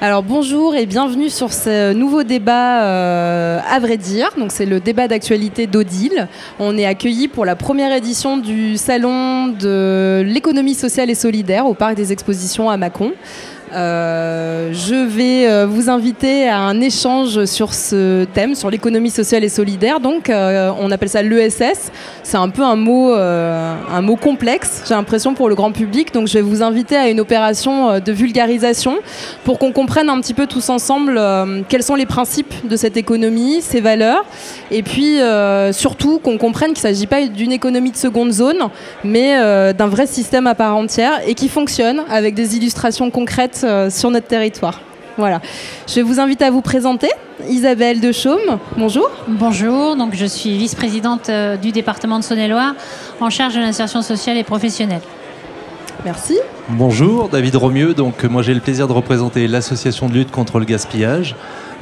Alors bonjour et bienvenue sur ce nouveau débat euh, à vrai dire. C'est le débat d'actualité d'Odile. On est accueilli pour la première édition du salon de l'économie sociale et solidaire au parc des expositions à Mâcon. Euh, je vais euh, vous inviter à un échange sur ce thème, sur l'économie sociale et solidaire. Donc, euh, on appelle ça l'ESS. C'est un peu un mot, un mot complexe, j'ai l'impression, pour le grand public. Donc, je vais vous inviter à une opération de vulgarisation pour qu'on comprenne un petit peu tous ensemble quels sont les principes de cette économie, ses valeurs, et puis surtout qu'on comprenne qu'il ne s'agit pas d'une économie de seconde zone, mais d'un vrai système à part entière et qui fonctionne avec des illustrations concrètes euh, sur notre territoire. Voilà. Je vous inviter à vous présenter. Isabelle de Chaume, bonjour. Bonjour, donc je suis vice-présidente euh, du département de Saône-et-Loire en charge de l'insertion sociale et professionnelle. Merci. Bonjour, David Romieux. Donc moi j'ai le plaisir de représenter l'association de lutte contre le gaspillage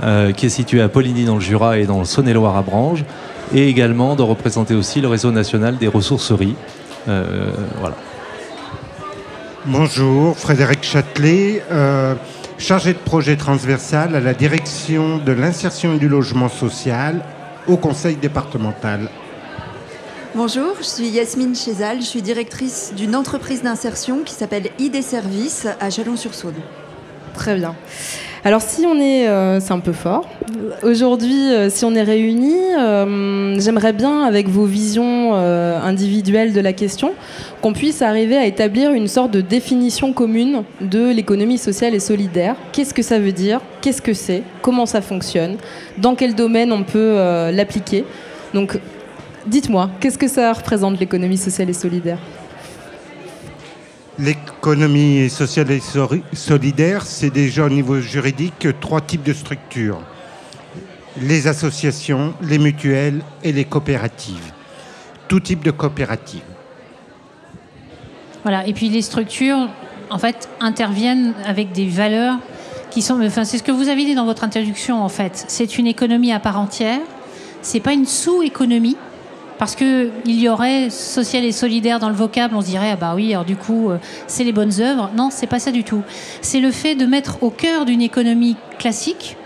euh, qui est située à Poligny dans le Jura et dans le Saône-et-Loire à Branges et également de représenter aussi le réseau national des ressourceries. voilà. Bonjour, Frédéric Châtelet, euh, chargé de projet transversal à la direction de l'insertion et du logement social au conseil départemental. Bonjour, je suis Yasmine Chezal, je suis directrice d'une entreprise d'insertion qui s'appelle ID Service à Chalon-sur-Saône. Très bien. Alors si on est, euh, c'est un peu fort. Aujourd'hui, euh, si on est réunis, euh, j'aimerais bien, avec vos visions individuelles de la question, qu'on puisse arriver à établir une sorte de définition commune de l'économie sociale et solidaire. Qu'est-ce que ça veut dire? Qu'est-ce que c'est? Comment ça fonctionne? Dans quel domaine on peut l'appliquer? Donc, dites-moi, qu'est-ce que ça représente l'économie sociale et solidaire? L'économie sociale et solidaire, c'est déjà au niveau juridique trois types de structures. Les associations, les mutuelles et les coopératives. Tout type de coopérative. Voilà, et puis les structures, en fait, interviennent avec des valeurs qui sont... Enfin, c'est ce que vous avez dit dans votre introduction, en fait. C'est une économie à part entière. C'est pas une sous-économie parce qu'il y aurait social et solidaire dans le vocable, on se dirait, ah bah oui, alors du coup, euh, c'est les bonnes œuvres. Non, c'est pas ça du tout. C'est le fait de mettre au cœur d'une économie classique,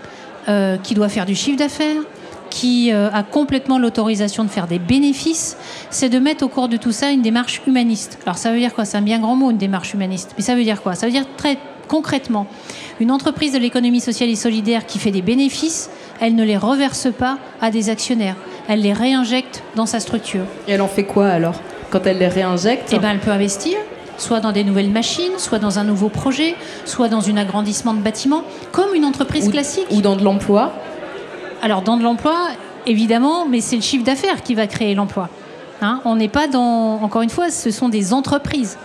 euh, qui doit faire du chiffre d'affaires, qui euh, a complètement l'autorisation de faire des bénéfices, c'est de mettre au cours de tout ça une démarche humaniste. Alors ça veut dire quoi? C'est un bien grand mot, une démarche humaniste. Mais ça veut dire quoi? Ça veut dire très concrètement, une entreprise de l'économie sociale et solidaire qui fait des bénéfices, elle ne les reverse pas à des actionnaires elle les réinjecte dans sa structure. Et elle en fait quoi alors Quand elle les réinjecte? Eh ben, elle peut investir, soit dans des nouvelles machines, soit dans un nouveau projet, soit dans un agrandissement de bâtiments, comme une entreprise classique. Ou dans de l'emploi Alors, dans de l'emploi, évidemment, mais c'est le chiffre d'affaires qui va créer l'emploi. Hein. on n'est pas dans. Encore une fois, ce sont des entreprises.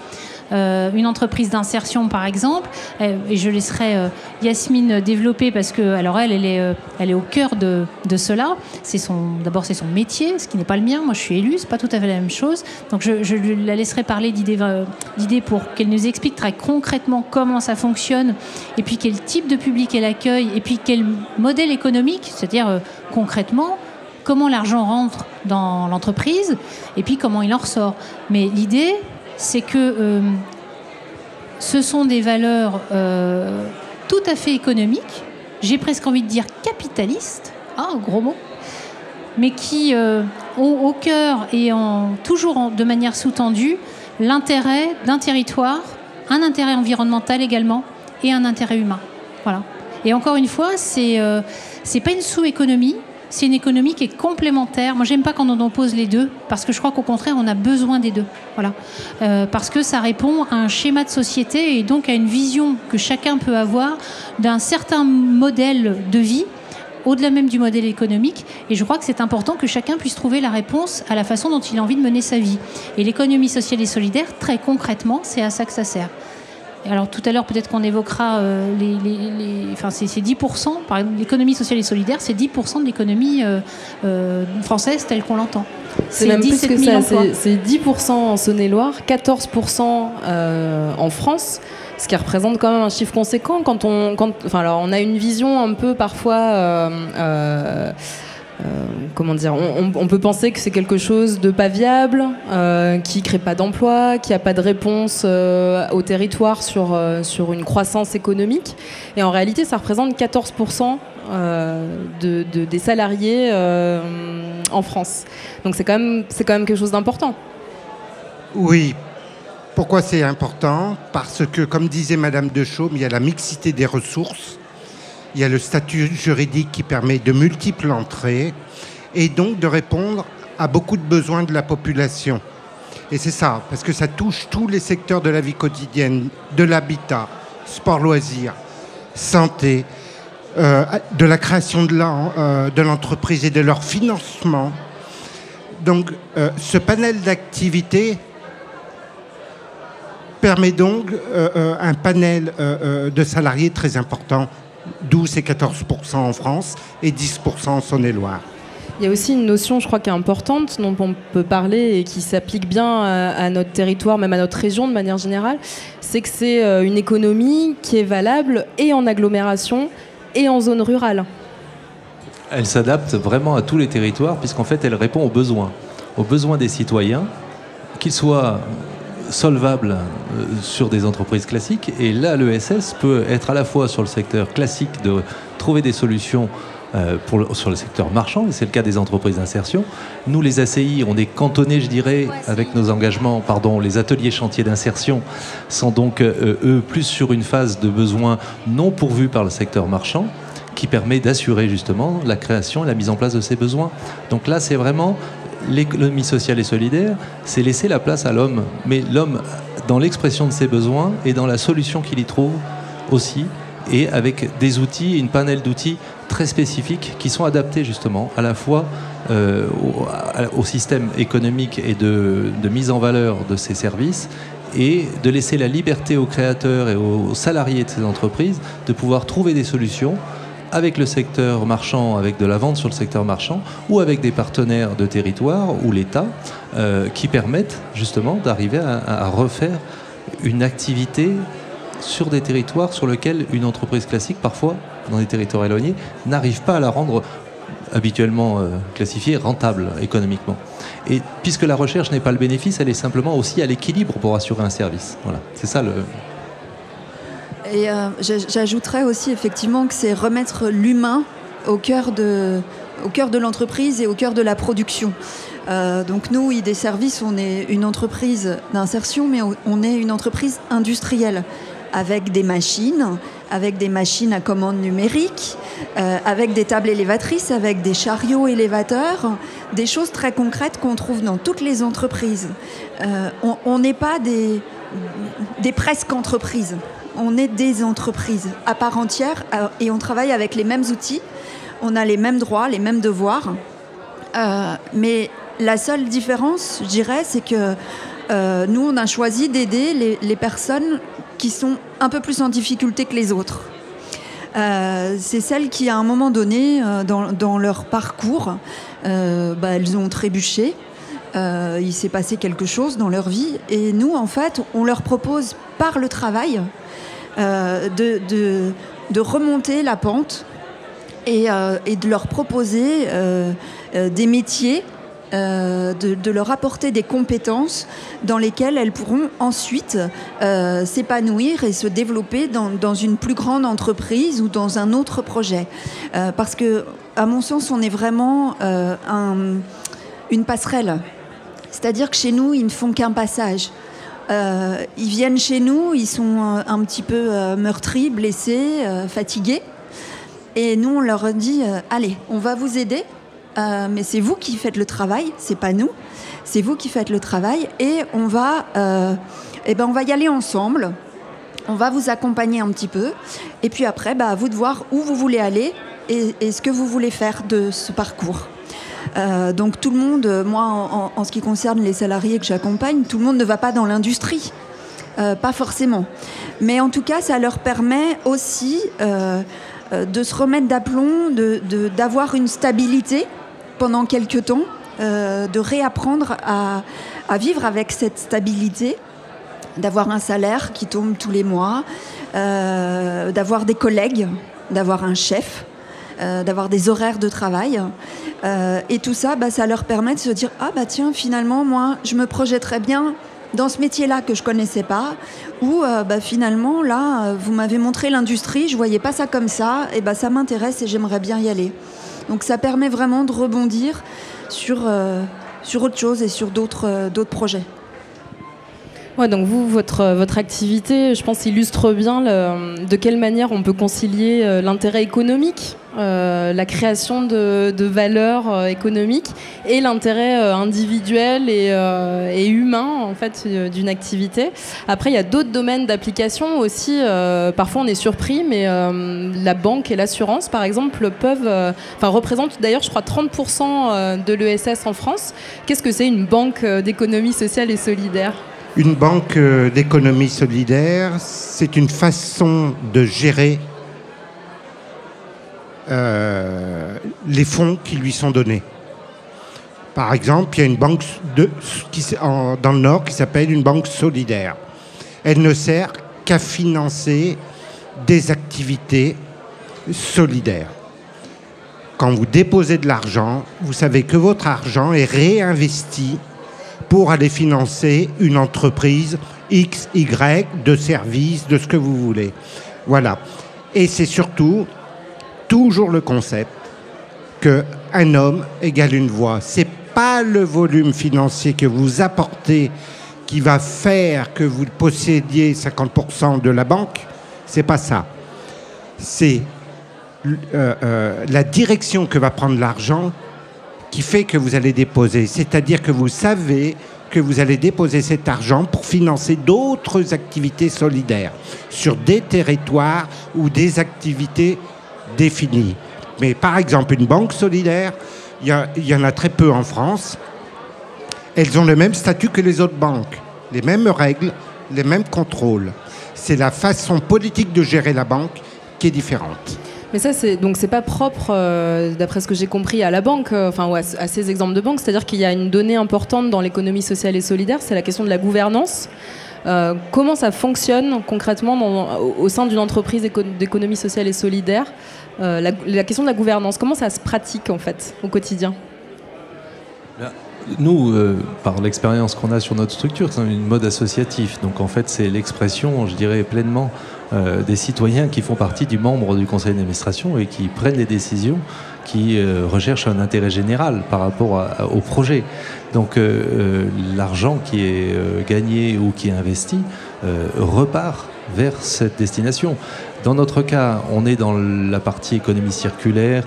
Euh, une entreprise d'insertion, par exemple, euh, et je laisserai euh, Yasmine développer parce que, alors elle, elle est, elle est au cœur de, de cela. C'est son, d'abord, c'est son métier, ce qui n'est pas le mien. Moi, je suis élue, c'est pas tout à fait la même chose. Donc, je, je la laisserai parler d'idées, d'idées pour qu'elle nous explique très concrètement comment ça fonctionne, et puis quel type de public elle accueille, et puis quel modèle économique, c'est-à-dire concrètement comment l'argent rentre dans l'entreprise et puis comment il en ressort. Mais l'idée, c'est que euh, ce sont des valeurs euh, tout à fait économiques, j'ai presque envie de dire capitalistes, hein, gros mot, mais qui euh, ont au cœur et en, toujours de manière sous-tendue l'intérêt d'un territoire, un intérêt environnemental également et un intérêt humain. Voilà. Et encore une fois, c'est n'est pas une sous-économie, c'est une économie qui est complémentaire. Moi, j'aime pas quand on oppose les deux, parce que je crois qu'au contraire, on a besoin des deux. Voilà. Euh, parce que ça répond à un schéma de société et donc à une vision que chacun peut avoir d'un certain modèle de vie au-delà même du modèle économique. Et je crois que c'est important que chacun puisse trouver la réponse à la façon dont il a envie de mener sa vie. Et l'économie sociale et solidaire, très concrètement, c'est à ça que ça sert. Alors tout à l'heure, peut-être qu'on évoquera euh, les, enfin c'est 10%, par l'économie sociale et solidaire, c'est 10% de l'économie euh, euh, française telle qu'on l'entend. C'est même plus que ça, c'est 10% en Saône-et-Loire, 14% en France ce qui représente quand même un chiffre conséquent quand on, quand, enfin alors on a une vision un peu parfois comment dire, on, peut penser que c'est quelque chose de pas viable, euh, qui crée pas d'emploi, qui a pas de réponse au territoire sur, sur une croissance économique. Et en réalité, ça représente 14% de, des salariés en France. Donc c'est quand, même, quand même quelque chose d'important. Oui. Pourquoi c'est important? Parce que, comme disait Madame de Chaume, il y a la mixité des ressources, il y a le statut juridique qui permet de multiples entrées et donc de répondre à beaucoup de besoins de la population. Et c'est ça, parce que ça touche tous les secteurs de la vie quotidienne, de l'habitat, sport loisirs, santé, euh, de la création euh, de l'entreprise et de leur financement. Donc euh, ce panel d'activités permet donc un panel de salariés très important, 12 et 14% en France et 10% en Saône-et-Loire. Il y a aussi une notion, je crois, qui est importante, dont on peut parler et qui s'applique bien à, notre territoire, même à notre région de manière générale, c'est que c'est une économie qui est valable et en agglomération et en zone rurale. Elle s'adapte vraiment à tous les territoires puisqu'en fait elle répond aux besoins, aux besoins des citoyens, qu'ils soient solvables euh, sur des entreprises classiques. Et là, l'ESS peut être à la fois sur le secteur classique de trouver des solutions euh, pour sur le secteur marchand, et c'est le cas des entreprises d'insertion. Nous, les ACI, on est cantonnés, je dirais, avec nos engagements, pardon, les ateliers chantiers d'insertion sont donc, euh, eux, plus sur une phase de besoins non pourvus par le secteur marchand, qui permet d'assurer justement la création et la mise en place de ces besoins. Donc là, c'est vraiment l'économie sociale et solidaire, c'est laisser la place à l'homme, mais l'homme dans l'expression de ses besoins et dans la solution qu'il y trouve aussi, et avec des outils, une panel d'outils très spécifiques qui sont adaptés justement à la fois euh, au, système économique et de, mise en valeur de ces services et de laisser la liberté aux créateurs et aux salariés de ces entreprises de pouvoir trouver des solutions avec le secteur marchand, avec de la vente sur le secteur marchand, ou avec des partenaires de territoire ou l'État, euh, qui permettent justement d'arriver à, refaire une activité sur des territoires sur lesquels une entreprise classique, parfois, dans des territoires éloignés, n'arrive pas à la rendre habituellement euh, classifiée rentable économiquement. Et puisque la recherche n'est pas le bénéfice, elle est simplement aussi à l'équilibre pour assurer un service. Voilà, c'est ça le. Et euh, j'ajouterais aussi effectivement que c'est remettre l'humain au cœur de, l'entreprise et au cœur de la production. Euh, donc nous, ID Services, on est une entreprise d'insertion, mais on est une entreprise industrielle avec des machines, avec des machines à commande numérique, euh, avec des tables élévatrices, avec des chariots élévateurs, des choses très concrètes qu'on trouve dans toutes les entreprises. On n'est pas des, des presque entreprises, on est des entreprises à part entière euh, et on travaille avec les mêmes outils, on a les mêmes droits, les mêmes devoirs. mais la seule différence, je dirais, c'est que nous, on a choisi d'aider les, personnes qui sont un peu plus en difficulté que les autres. Euh, c'est celles qui, à un moment donné, euh, dans, leur parcours, euh, bah, elles ont trébuché. Il s'est passé quelque chose dans leur vie. Et nous, en fait, on leur propose par le travail de, de, remonter la pente et, et de leur proposer des métiers euh, de, leur apporter des compétences dans lesquelles elles pourront ensuite euh, s'épanouir et se développer dans, une plus grande entreprise ou dans un autre projet. Euh, parce que, à mon sens, on est vraiment une passerelle. C'est-à-dire que chez nous, ils ne font qu'un passage. ils viennent chez nous, ils sont un petit peu meurtris, blessés, fatigués. Et nous, on leur dit, allez, on va vous aider, euh, mais c'est vous qui faites le travail, c'est pas nous. C'est vous qui faites le travail et on va, euh, eh ben on va y aller ensemble. On va vous accompagner un petit peu et puis après, bah, à vous de voir où vous voulez aller et, ce que vous voulez faire de ce parcours. Euh, donc tout le monde, moi en, ce qui concerne les salariés que j'accompagne, tout le monde ne va pas dans l'industrie, pas forcément. Mais en tout cas, ça leur permet aussi de se remettre d'aplomb, d'avoir de, une stabilité pendant quelques temps, euh, de réapprendre à, vivre avec cette stabilité, d'avoir un salaire qui tombe tous les mois, euh, d'avoir des collègues, d'avoir un chef, d'avoir des horaires de travail. et tout ça, bah, ça leur permet de se dire ah bah tiens finalement moi je me projetterais bien dans ce métier-là que je connaissais pas, ou bah, finalement là vous m'avez montré l'industrie, je voyais pas ça comme ça, et bah ça m'intéresse et j'aimerais bien y aller. Donc ça permet vraiment de rebondir sur, euh, autre chose et sur d'autres euh, projets. Ouais, donc vous, votre, activité, je pense, illustre bien de quelle manière on peut concilier euh, l'intérêt économique, euh, la création de, valeurs euh, économiques et l'intérêt individuel et, et, humain en fait d'une activité. Après, il y a d'autres domaines d'application aussi. parfois, on est surpris, mais la banque et l'assurance, par exemple, peuvent, enfin, représentent d'ailleurs, je crois, 30% de l'ESS en France. Qu'est-ce que c'est une banque d'économie sociale et solidaire? Une banque euh, d'économie solidaire, c'est une façon de gérer euh, les fonds qui lui sont donnés. Par exemple, il y a une banque dans le Nord qui s'appelle une banque solidaire. Elle ne sert qu'à financer des activités solidaires. Quand vous déposez de l'argent, vous savez que votre argent est réinvesti pour aller financer une entreprise X, Y, de service, de ce que vous voulez. Voilà. Et c'est surtout toujours le concept qu'un homme égale une voix. C'est pas le volume financier que vous apportez qui va faire que vous possédiez 50% de la banque. C'est pas ça. C'est euh, euh, la direction que va prendre l'argent qui fait que vous allez déposer. C'est-à-dire que vous savez que vous allez déposer cet argent pour financer d'autres activités solidaires sur des territoires ou des activités définies. Mais par exemple, une banque solidaire, il y, y, en a très peu en France. Elles ont le même statut que les autres banques, les mêmes règles, les mêmes contrôles. C'est la façon politique de gérer la banque qui est différente. Mais ça, c'est donc c'est pas propre, euh, d'après ce que j'ai compris, à la banque, euh, enfin à, ces exemples de banque. C'est-à-dire qu'il y a une donnée importante dans l'économie sociale et solidaire, c'est la question de la gouvernance. Euh, comment ça fonctionne concrètement au, sein d'une entreprise d'économie sociale et solidaire la, question de la gouvernance, comment ça se pratique en fait au quotidien? Nous, par l'expérience qu'on a sur notre structure, c'est une mode associatif. Donc en fait, c'est l'expression, je dirais, pleinement euh, des citoyens qui font partie du membre du conseil d'administration et qui prennent des décisions qui euh, recherchent un intérêt général par rapport au projet. Donc euh, l'argent qui est gagné ou qui est investi repart vers cette destination. Dans notre cas, on est dans la partie économie circulaire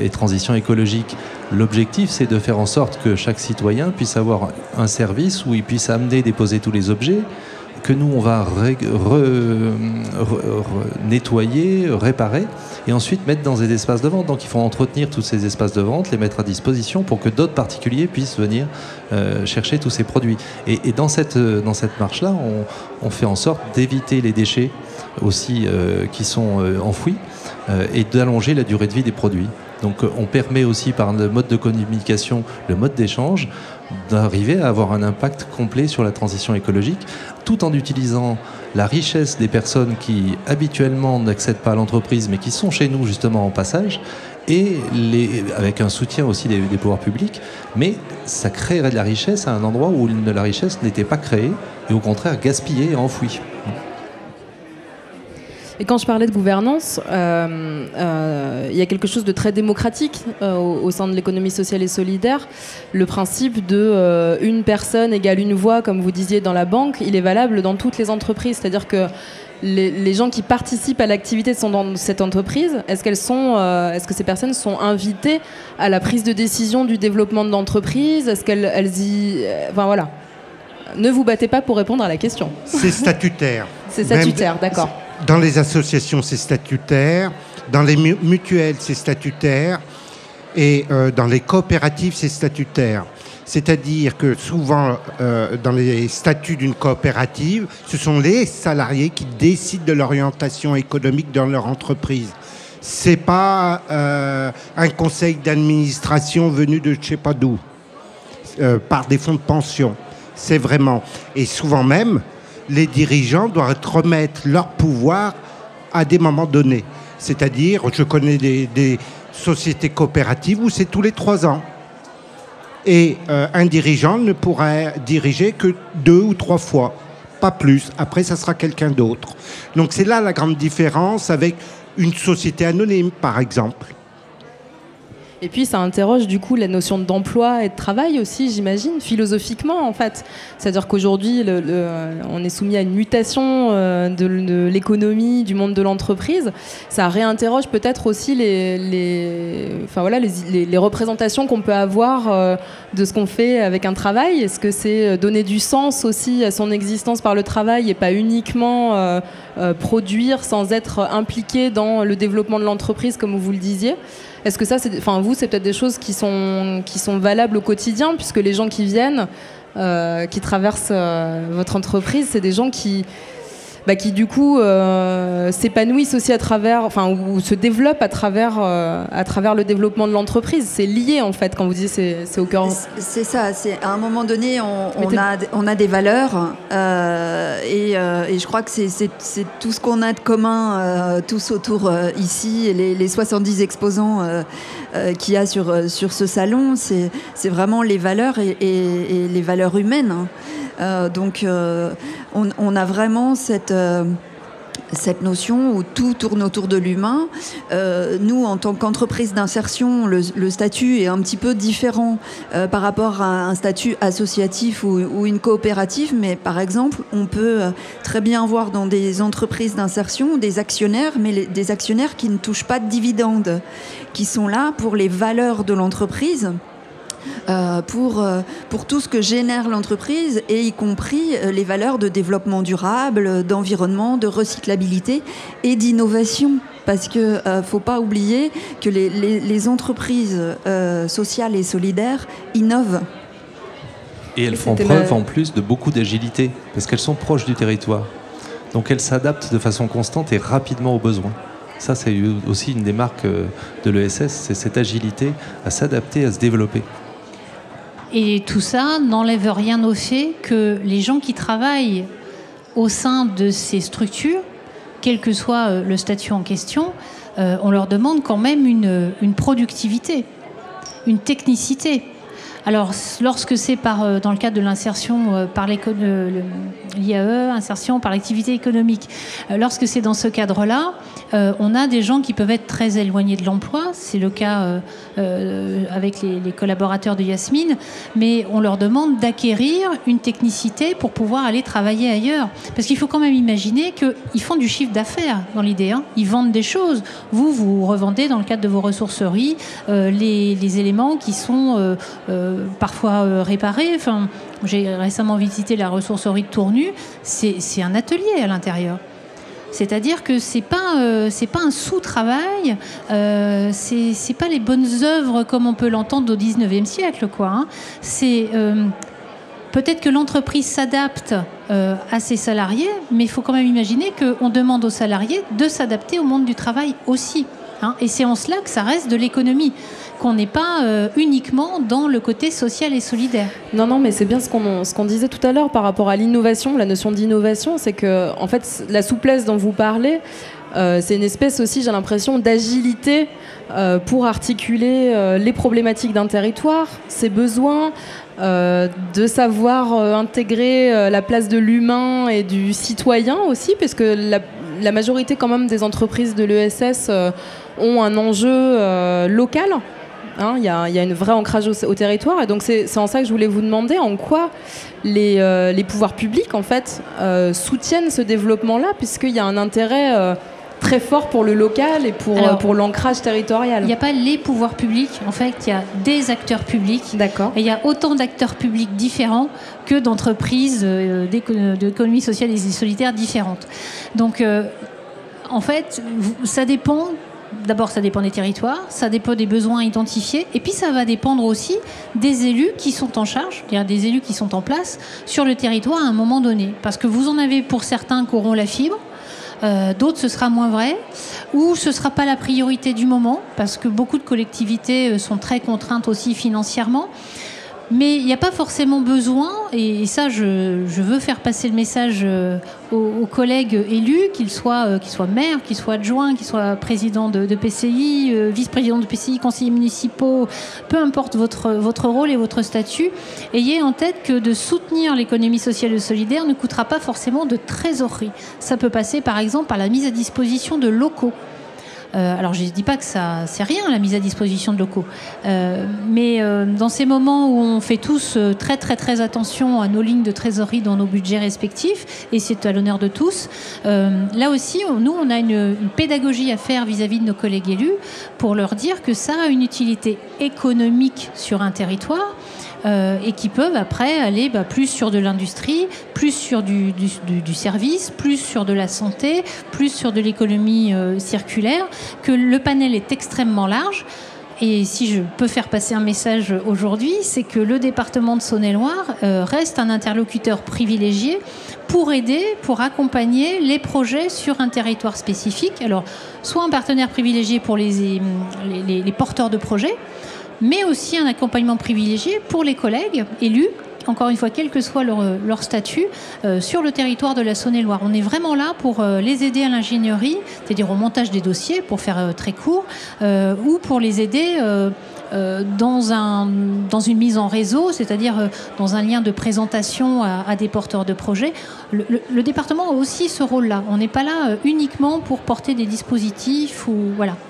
et transition écologique. L'objectif, c'est de faire en sorte que chaque citoyen puisse avoir un service où il puisse amener, déposer tous les objets, que nous, on va nettoyer, réparer, et ensuite mettre dans des espaces de vente. Donc il faut entretenir tous ces espaces de vente, les mettre à disposition pour que d'autres particuliers puissent venir euh, chercher tous ces produits. Et, dans cette, dans cette marche-là, on, fait en sorte d'éviter les déchets aussi euh, qui sont euh, enfouis et d'allonger la durée de vie des produits. Donc on permet aussi par le mode de communication, le mode d'échange, d'arriver à avoir un impact complet sur la transition écologique, tout en utilisant la richesse des personnes qui habituellement n'accèdent pas à l'entreprise, mais qui sont chez nous justement en passage, et avec un soutien aussi des, pouvoirs publics, mais ça créerait de la richesse à un endroit où la richesse n'était pas créée, et au contraire gaspillée et enfouie. Et quand je parlais de gouvernance, euh, euh, il y a quelque chose de très démocratique euh, au, sein de l'économie sociale et solidaire. Le principe de une personne égale une voix, comme vous disiez dans la banque, il est valable dans toutes les entreprises. C'est-à-dire que les, gens qui participent à l'activité sont dans cette entreprise, est-ce qu'elles sont, est-ce que ces personnes sont invitées à la prise de décision du développement de l'entreprise? Est-ce qu'elles elles y, enfin voilà. Ne vous battez pas pour répondre à la question. C'est statutaire. C'est statutaire, d'accord. Dans les associations, c'est statutaire. Dans les mutuelles, c'est statutaire. Et euh, dans les coopératives, c'est statutaire. C'est-à-dire que souvent, euh, dans les statuts d'une coopérative, ce sont les salariés qui décident de l'orientation économique dans leur entreprise. C'est pas euh, un conseil d'administration venu de je sais pas d'où, par des fonds de pension. C'est vraiment. Et souvent même, les dirigeants doivent remettre leur pouvoir à des moments donnés. C'est-à-dire, je connais des, société coopérative où c'est tous les trois ans. Et euh, un dirigeant ne pourra diriger que deux ou trois fois, pas plus. Après, ça sera quelqu'un d'autre. Donc c'est là la grande différence avec une société anonyme, par exemple. Et puis ça interroge du coup la notion d'emploi et de travail aussi, j'imagine, philosophiquement en fait. C'est-à-dire qu'aujourd'hui, on est soumis à une mutation euh, de, l'économie, du monde de l'entreprise. Ça réinterroge peut-être aussi les, voilà, les, représentations qu'on peut avoir euh, de ce qu'on fait avec un travail. Est-ce que c'est euh, donner du sens aussi à son existence par le travail et pas uniquement produire sans être impliqué dans le développement de l'entreprise comme vous le disiez. Est-ce que ça, enfin vous, c'est peut-être des choses qui sont, qui sont valables au quotidien, puisque les gens qui viennent, euh, qui traversent euh, votre entreprise, c'est des gens qui, bah, qui du coup euh, s'épanouissent aussi à travers, enfin, ou, se développent à travers, euh, à travers le développement de l'entreprise. C'est lié en fait quand vous dites c'est, au cœur. C'est ça. C'est à un moment donné, on, on a, on a des valeurs euh, et, et, je crois que c'est, tout ce qu'on a de commun tous autour ici et les, les 70 exposants qu'il y a sur, sur ce salon, c'est, c'est vraiment les valeurs et, et, et les valeurs humaines. Hein. Euh, donc euh, on, a vraiment cette euh, cette notion où tout tourne autour de l'humain. nous, en tant qu'entreprise d'insertion, le, statut est un petit peu différent par rapport à un statut associatif ou, une coopérative, mais par exemple, on peut très bien voir dans des entreprises d'insertion des actionnaires, mais des actionnaires qui ne touchent pas de dividendes, qui sont là pour les valeurs de l'entreprise euh, pour, euh, pour tout ce que génère l'entreprise et y compris euh, les valeurs de développement durable, d'environnement, de recyclabilité et d'innovation. Parce qu'il ne faut pas oublier que les, les, entreprises sociales et solidaires innovent. Et elles font preuve en plus de beaucoup d'agilité, parce qu'elles sont proches du territoire. Donc elles s'adaptent de façon constante et rapidement aux besoins. Ça, c'est aussi une des marques de l'ESS, c'est cette agilité à s'adapter, à se développer. Et tout ça n'enlève rien au fait que les gens qui travaillent au sein de ces structures, quel que soit euh, le statut en question, euh, on leur demande quand même une productivité, une technicité. Alors, lorsque c'est euh, dans le cadre de l'insertion euh, par l'IAE, insertion par l'activité économique, euh, lorsque c'est dans ce cadre-là, on a des gens qui peuvent être très éloignés de l'emploi. C'est le cas avec les, collaborateurs de Yasmine, mais on leur demande d'acquérir une technicité pour pouvoir aller travailler ailleurs. Parce qu'il faut quand même imaginer qu'ils font du chiffre d'affaires dans l'idée. Hein. Ils vendent des choses. Vous, vous revendez dans le cadre de vos ressourceries les, éléments qui sont parfois euh, réparés. Enfin, j'ai récemment visité la ressourcerie de Tournu. C'est un atelier à l'intérieur. C'est-à-dire que c'est pas euh, pas un sous-travail, euh, c'est pas les bonnes œuvres comme on peut l'entendre au 19e siècle. Hein. Euh, peut-être que l'entreprise s'adapte à ses salariés, mais il faut quand même imaginer qu'on demande aux salariés de s'adapter au monde du travail aussi. Hein. Et c'est en cela que ça reste de l'économie qu'on n'est pas euh, uniquement dans le côté social et solidaire. Non, non, mais c'est bien ce qu'on disait tout à l'heure par rapport à l'innovation, la notion d'innovation, c'est que en fait la souplesse dont vous parlez, euh, c'est une espèce aussi, j'ai l'impression, d'agilité euh, pour articuler les problématiques d'un territoire, ses besoins, de savoir intégrer la place de l'humain et du citoyen aussi, parce que la, la, majorité quand même des entreprises de l'ESS ont un enjeu local. Hein, il y, a, un vrai ancrage au, territoire. Et donc, c'est en ça que je voulais vous demander en quoi les, euh, pouvoirs publics, en fait, euh, soutiennent ce développement-là, puisqu'il y a un intérêt euh, très fort pour le local et pour, pour l'ancrage territorial. Il n'y a pas les pouvoirs publics, en fait, il y a des acteurs publics. D'accord. Et il y a autant d'acteurs publics différents que d'entreprises d'économie sociale et solitaire différentes. Donc, en fait, ça dépend D'abord, ça dépend des territoires, ça dépend des besoins identifiés, et puis ça va dépendre aussi des élus qui sont en charge, des élus qui sont en place sur le territoire à un moment donné. Parce que vous en avez pour certains qui auront la fibre, euh, d'autres ce sera moins vrai, ou ce ne sera pas la priorité du moment, parce que beaucoup de collectivités euh, sont très contraintes aussi financièrement. Mais il n'y a pas forcément besoin, et, ça je, veux faire passer le message euh, aux, collègues élus, qu'ils soient, euh, qu'ils soient maires, qu'ils soient adjoints, qu'ils soient présidents de, PCI, euh, vice-présidents de PCI, conseillers municipaux, peu importe votre, votre rôle et votre statut, ayez en tête que de soutenir l'économie sociale et solidaire ne coûtera pas forcément de trésorerie. Ça peut passer par exemple par la mise à disposition de locaux. Euh, alors je ne dis pas que ça c'est rien la mise à disposition de locaux, euh, mais euh, dans ces moments où on fait tous très très très attention à nos lignes de trésorerie dans nos budgets respectifs, et c'est à l'honneur de tous, là aussi nous on a une, pédagogie à faire vis-à-vis de nos collègues élus pour leur dire que ça a une utilité économique sur un territoire. Et qui peuvent après aller bah, plus sur de l'industrie, plus sur du, service, plus sur de la santé, plus sur de l'économie circulaire, que le panel est extrêmement large. Et si je peux faire passer un message aujourd'hui, c'est que le département de Saône-et-Loire euh, reste un interlocuteur privilégié pour aider, pour accompagner les projets sur un territoire spécifique. Alors, soit un partenaire privilégié pour les porteurs de projets, mais aussi un accompagnement privilégié pour les collègues élus encore une fois, quel que soit leur, statut, euh, sur le territoire de la Saône-et-Loire. On est vraiment là pour euh, les aider à l'ingénierie, c'est-à-dire au montage des dossiers, pour faire euh, très court, ou pour les aider dans, un, dans une mise en réseau, c'est-à-dire dans un lien de présentation à, des porteurs de projets. Le, département a aussi ce rôle-là. On n'est pas là uniquement pour porter des dispositifs.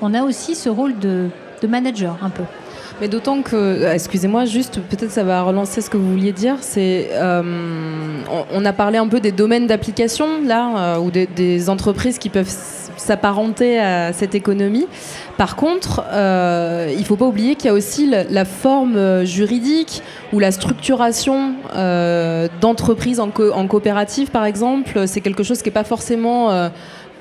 On a aussi ce rôle de manager un peu. Mais d'autant que, euh, excusez-moi, juste peut-être ça va relancer ce que vous vouliez dire. C'est, euh, on, a parlé un peu des domaines d'application là, euh, ou des, entreprises qui peuvent s'apparenter à cette économie. Par contre, il ne faut pas oublier qu'il y a aussi la, forme juridique ou la structuration d'entreprises en, en, coopérative, par exemple. C'est quelque chose qui n'est pas forcément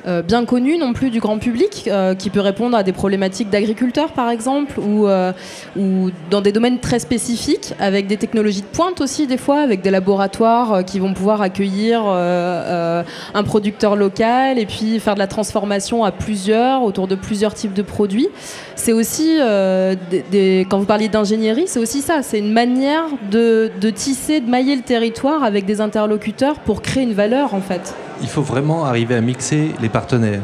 euh, bien connu non plus du grand public, euh, qui peut répondre à des problématiques d'agriculteurs par exemple, ou, euh, ou dans des domaines très spécifiques, avec des technologies de pointe aussi des fois, avec des laboratoires qui vont pouvoir accueillir un producteur local et puis faire de la transformation à plusieurs, autour de plusieurs types de produits. C'est aussi, quand vous parliez d'ingénierie, c'est aussi ça, c'est une manière de tisser, de mailler le territoire avec des interlocuteurs pour créer une valeur en fait il faut vraiment arriver à mixer les partenaires.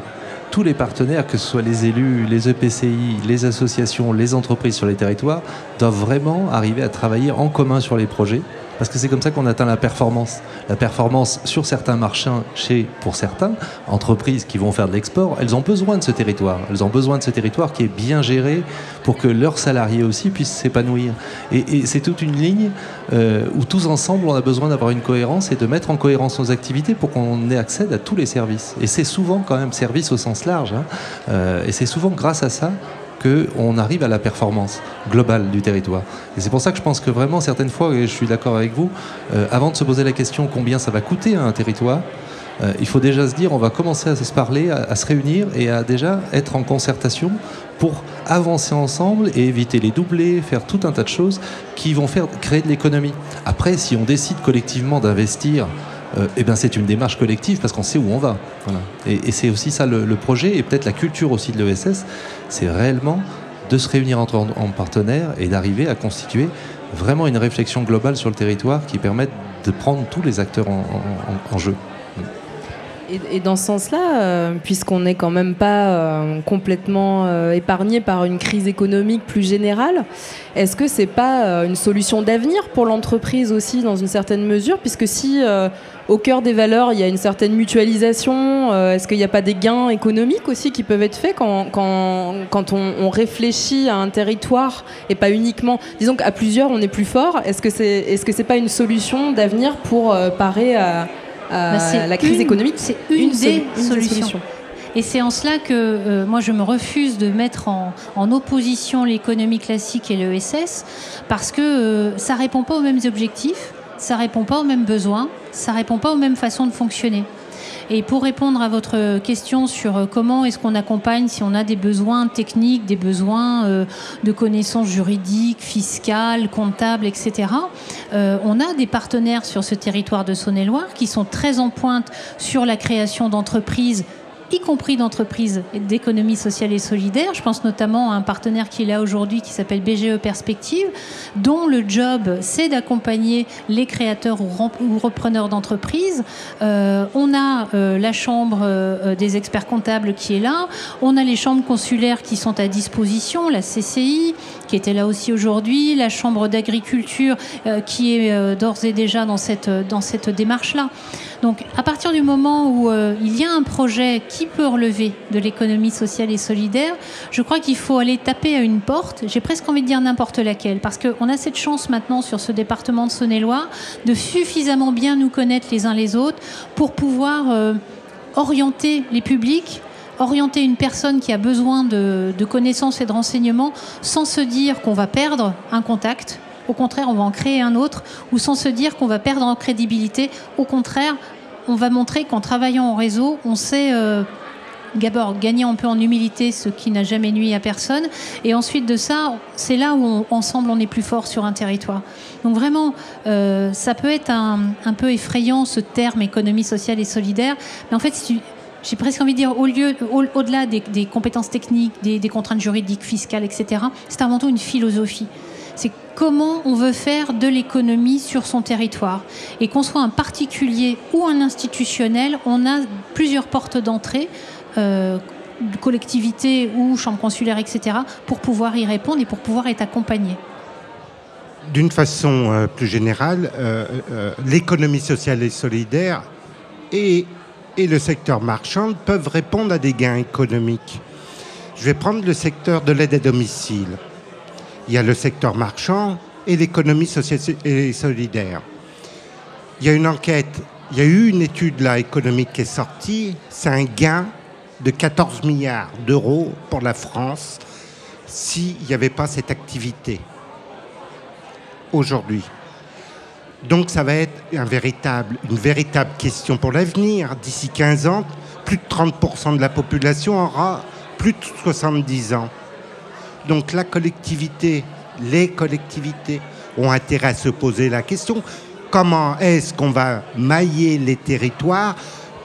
Tous les partenaires, que ce soit les élus, les EPCI, les associations, les entreprises sur les territoires, doivent vraiment arriver à travailler en commun sur les projets parce que c'est comme ça qu'on atteint la performance. La performance sur certains marchés, chez, pour certains, entreprises qui vont faire de l'export, elles ont besoin de ce territoire. Elles ont besoin de ce territoire qui est bien géré pour que leurs salariés aussi puissent s'épanouir. Et, c'est toute une ligne euh, où tous ensemble, on a besoin d'avoir une cohérence et de mettre en cohérence nos activités pour qu'on ait accès à tous les services. Et c'est souvent quand même service au sens large. Hein. Euh, et c'est souvent grâce à ça qu'on arrive à la performance globale du territoire. Et c'est pour ça que je pense que vraiment, certaines fois, et je suis d'accord avec vous, euh, avant de se poser la question combien ça va coûter à un territoire, euh, il faut déjà se dire, on va commencer à se parler, à, se réunir et à déjà être en concertation pour avancer ensemble et éviter les doublés, faire tout un tas de choses qui vont faire créer de l'économie. Après, si on décide collectivement d'investir euh, eh ben c'est une démarche collective parce qu'on sait où on va. Et, c'est aussi ça le, projet et peut-être la culture aussi de l'ESS, c'est réellement de se réunir entre en, partenaires et d'arriver à constituer vraiment une réflexion globale sur le territoire qui permette de prendre tous les acteurs en jeu. Et, dans ce sens-là, euh, puisqu'on n'est quand même pas euh, complètement euh, épargné par une crise économique plus générale, est-ce que c'est pas une solution d'avenir pour l'entreprise aussi dans une certaine mesure, puisque si au cœur des valeurs il y a une certaine mutualisation, est-ce qu'il n'y a pas des gains économiques aussi qui peuvent être faits quand, quand, quand on, on, réfléchit à un territoire et pas uniquement, disons qu'à plusieurs on est plus fort. Est-ce que est-ce que c'est pas une solution d'avenir pour parer à bah, la crise économique, c'est une, des solutions. Et c'est en cela que euh, moi je me refuse de mettre en, opposition l'économie classique et l'ESS parce que euh, ça répond pas aux mêmes objectifs, ça répond pas aux mêmes besoins, ça répond pas aux mêmes façons de fonctionner. Et pour répondre à votre question sur euh, comment est-ce qu'on accompagne si on a des besoins techniques, des besoins euh, de connaissances juridiques, fiscales, comptables, etc., euh, on a des partenaires sur ce territoire de Saône-et-Loire qui sont très en pointe sur la création d'entreprises y compris d'entreprises d'économie sociale et solidaire. Je pense notamment à un partenaire qui est là aujourd'hui qui s'appelle BGE Perspective, dont le job c'est d'accompagner les créateurs ou repreneurs d'entreprises. Euh, on a euh, la chambre euh, des experts comptables qui est là, on a les chambres consulaires qui sont à disposition, la CCI qui était là aussi aujourd'hui, la chambre d'agriculture qui est d'ores et déjà dans cette, dans cette démarche-là. Donc à partir du moment où il y a un projet qui peut relever de l'économie sociale et solidaire, je crois qu'il faut aller taper à une porte, j'ai presque envie de dire n'importe laquelle, parce qu'on a cette chance maintenant sur ce département de Saône-et-Loire de suffisamment bien nous connaître les uns les autres pour pouvoir euh, orienter les publics orienter une personne qui a besoin de connaissances et de renseignements sans se dire qu'on va perdre un contact, au contraire, on va en créer un autre, ou sans se dire qu'on va perdre en crédibilité. Au contraire, on va montrer qu'en travaillant en réseau, on sait euh, d'abord gagner un peu en humilité, ce qui n'a jamais nuit à personne, et ensuite de ça, c'est là où ensemble on est plus fort sur un territoire. Donc vraiment, euh, ça peut être un, peu effrayant ce terme économie sociale et solidaire, mais en fait, j'ai presque envie de dire, au lieu, au-delà des, compétences techniques, des, des, contraintes juridiques, fiscales, etc., c'est avant tout une philosophie. C'est comment on veut faire de l'économie sur son territoire. Et qu'on soit un particulier ou un institutionnel, on a plusieurs portes d'entrée. Euh, collectivité ou chambre consulaire, etc., pour pouvoir y répondre et pour pouvoir être accompagné. D'une façon euh, plus générale, euh, l'économie sociale et solidaire et, et le secteur marchand peuvent répondre à des gains économiques. Je vais prendre le secteur de l'aide à domicile. Il y a le secteur marchand et l'économie sociale et solidaire. Il y a une enquête, il y a eu une étude économique qui est sortie, c'est un gain de 14 milliards d'euros pour la France s'il n'y avait pas cette activité aujourd'hui. Donc ça va être une véritable question pour l'avenir. D'ici 15 ans, plus de 30% de la population aura plus de 70 ans. Donc la collectivité, les collectivités ont intérêt à se poser la question comment est-ce qu'on va mailler les territoires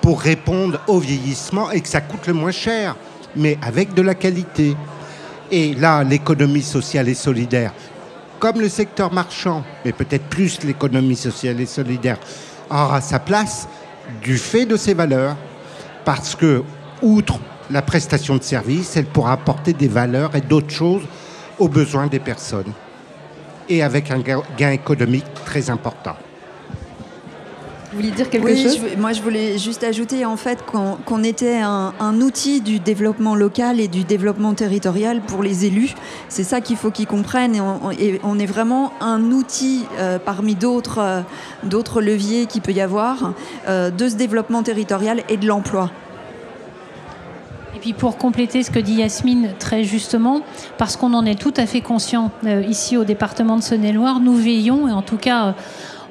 pour répondre au vieillissement et que ça coûte le moins cher, mais avec de la qualité. Et là, l'économie sociale et solidaire, comme le secteur marchand, mais peut-être plus l'économie sociale et solidaire, aura sa place du fait de ses valeurs, parce que, outre la prestation de service, elle pourra apporter des valeurs et d'autres choses aux besoins des personnes, et avec un gain économique très important. Vous vouliez dire quelque chose? Moi, je voulais juste ajouter en fait qu'on était un, outil du développement local et du développement territorial pour les élus. C'est ça qu'il faut qu'ils comprennent. Et on, est vraiment un outil euh, parmi d'autres euh, d'autres leviers qu'il peut y avoir euh, de ce développement territorial et de l'emploi. Et puis pour compléter ce que dit Yasmine très justement, parce qu'on en est tout à fait conscient ici au département de Saône-et-Loire, nous veillons, et en tout cas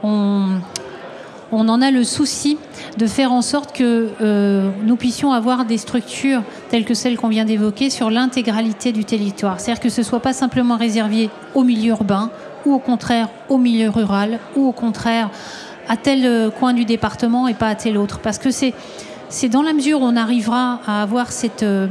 on, on en a le souci de faire en sorte que euh, nous puissions avoir des structures telles que celles qu'on vient d'évoquer sur l'intégralité du territoire. C'est-à-dire que ce ne soit pas simplement réservé au milieu urbain ou au contraire au milieu rural ou au contraire à tel euh, coin du département et pas à tel autre. Parce que c'est, c'est dans la mesure où on arrivera à avoir cette, euh,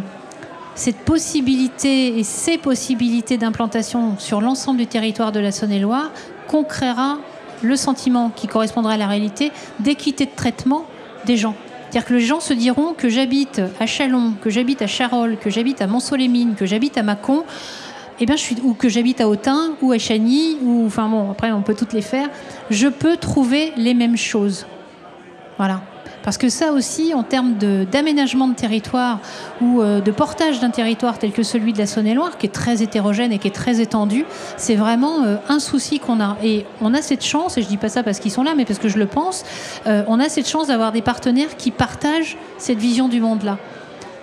cette possibilité et ces possibilités d'implantation sur l'ensemble du territoire de la Saône-et-Loire qu'on créera le sentiment qui correspondra à la réalité d'équité de traitement des gens. C'est-à-dire que les gens se diront que j'habite à Chalon, que j'habite à Charolles, que j'habite à Mont-Solémine, que j'habite à Mâcon, eh bien, je suis, ou que j'habite à Autun, ou à Chagny, ou enfin bon, après on peut toutes les faire, je peux trouver les mêmes choses. Voilà. Parce que ça aussi, en termes d'aménagement de, territoire ou euh, de portage d'un territoire tel que celui de la Saône-et-Loire, qui est très hétérogène et qui est très étendu, c'est vraiment euh, un souci qu'on a. Et on a cette chance, et je ne dis pas ça parce qu'ils sont là, mais parce que je le pense, euh, on a cette chance d'avoir des partenaires qui partagent cette vision du monde-là.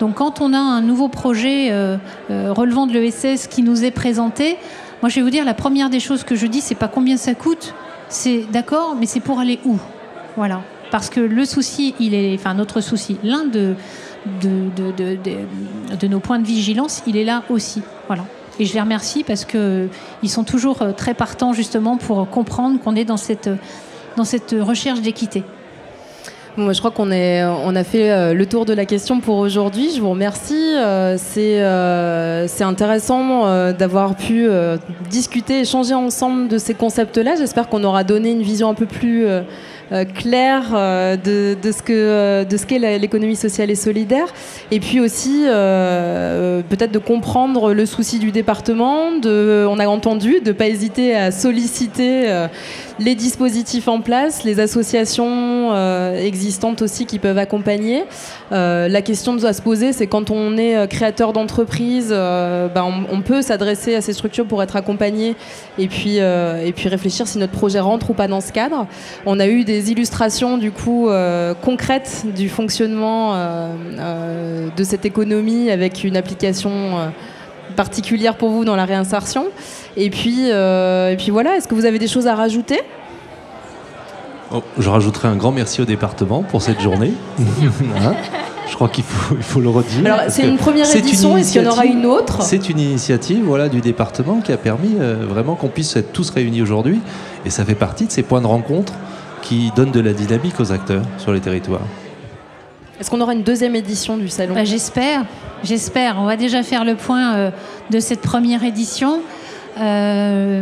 Donc quand on a un nouveau projet relevant de l'ESS qui nous est présenté, moi je vais vous dire, la première des choses que je dis, c'est pas combien ça coûte, c'est d'accord, mais c'est pour aller où? Voilà parce que le souci, enfin notre souci, l'un de nos points de vigilance, il est là aussi. Voilà. Et je les remercie parce qu'ils sont toujours euh, très partants justement pour comprendre qu'on est dans cette, dans cette recherche d'équité. Bon, je crois qu'on a fait euh, le tour de la question pour aujourd'hui. Je vous remercie. Euh, c'est, euh, intéressant d'avoir pu discuter, échanger ensemble de ces concepts-là. J'espère qu'on aura donné une vision un peu plus euh, clair euh, de, de, ce que euh, de ce qu'est l'économie sociale et solidaire, et puis aussi peut-être de comprendre le souci du département. On a entendu de ne pas hésiter à solliciter les dispositifs en place, les associations existantes aussi qui peuvent accompagner. la question doit se poser, c'est quand on est créateur d'entreprise, ben on, peut s'adresser à ces structures pour être accompagné et puis, réfléchir si notre projet rentre ou pas dans ce cadre. On a eu des illustrations du coup euh, concrètes du fonctionnement euh, euh, de cette économie avec une application particulière pour vous dans la réinsertion. Et puis, et puis voilà, est-ce que vous avez des choses à rajouter? Oh, Je rajouterai un grand merci au département pour cette journée. Hein je crois qu'il faut, il faut le redire. Alors, c'est une première édition, est-ce qu'il y en aura une autre C'est une initiative voilà, du département qui a permis vraiment qu'on puisse être tous réunis aujourd'hui. Et ça fait partie de ces points de rencontre qui donne de la dynamique aux acteurs sur les territoires. Est-ce qu'on aura une deuxième édition du salon? Bah, J'espère, j'espère. On va déjà faire le point euh, de cette première édition. Euh,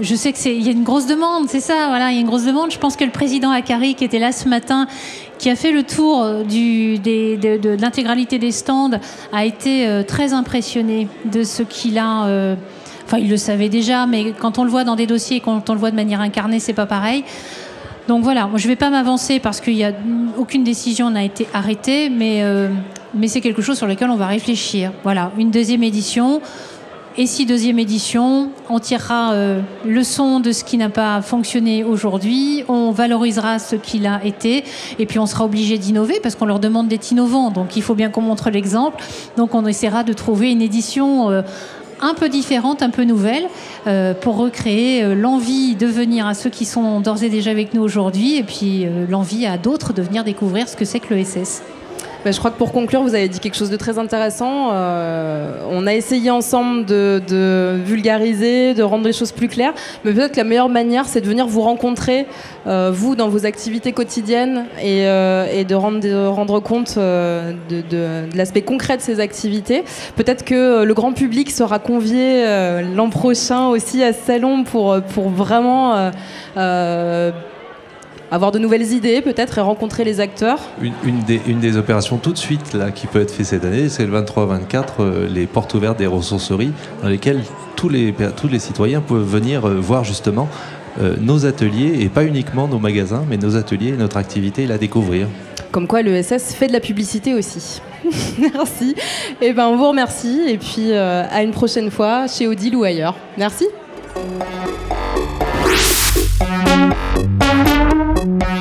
je sais qu'il y a une grosse demande, c'est ça, voilà, il y a une grosse demande. Je pense que le président Akari, qui était là ce matin, qui a fait le tour du, de, l'intégralité des stands, a été euh, très impressionné de ce qu'il a. enfin, il le savait déjà, mais quand on le voit dans des dossiers, quand on le voit de manière incarnée, c'est pas pareil. Donc voilà, je ne vais pas m'avancer parce qu'aucune décision n'a été arrêtée, mais, euh, mais c'est quelque chose sur lequel on va réfléchir. Voilà, une deuxième édition. Et si deuxième édition, on tirera euh, leçon de ce qui n'a pas fonctionné aujourd'hui, on valorisera ce qu'il a été, et puis on sera obligé d'innover parce qu'on leur demande d'être innovants. Donc il faut bien qu'on montre l'exemple. Donc on essaiera de trouver une édition euh, un peu différente, un peu nouvelle, euh, pour recréer euh, l'envie de venir à ceux qui sont d'ores et déjà avec nous aujourd'hui, et puis l'envie à d'autres de venir découvrir ce que c'est que l'ESS. Bah, je crois que pour conclure, vous avez dit quelque chose de très intéressant. Euh, on a essayé ensemble de, vulgariser, de rendre les choses plus claires, mais peut-être que la meilleure manière, c'est de venir vous rencontrer, euh, vous, dans vos activités quotidiennes, et, euh, de, rendre, compte de, l'aspect concret de ces activités. Peut-être que le grand public sera convié l'an prochain aussi à ce salon pour, pour vraiment avoir de nouvelles idées peut-être et rencontrer les acteurs une, des, opérations tout de suite là, qui peut être faite cette année, c'est le 23-24, euh, les portes ouvertes des ressourceries dans lesquelles tous les, tous les citoyens peuvent venir euh, voir justement euh, nos ateliers et pas uniquement nos magasins, mais nos ateliers et notre activité et la découvrir. Comme quoi l'ESS fait de la publicité aussi. Merci. Et ben, on vous remercie et puis à une prochaine fois chez Odile ou ailleurs. Merci. Bye.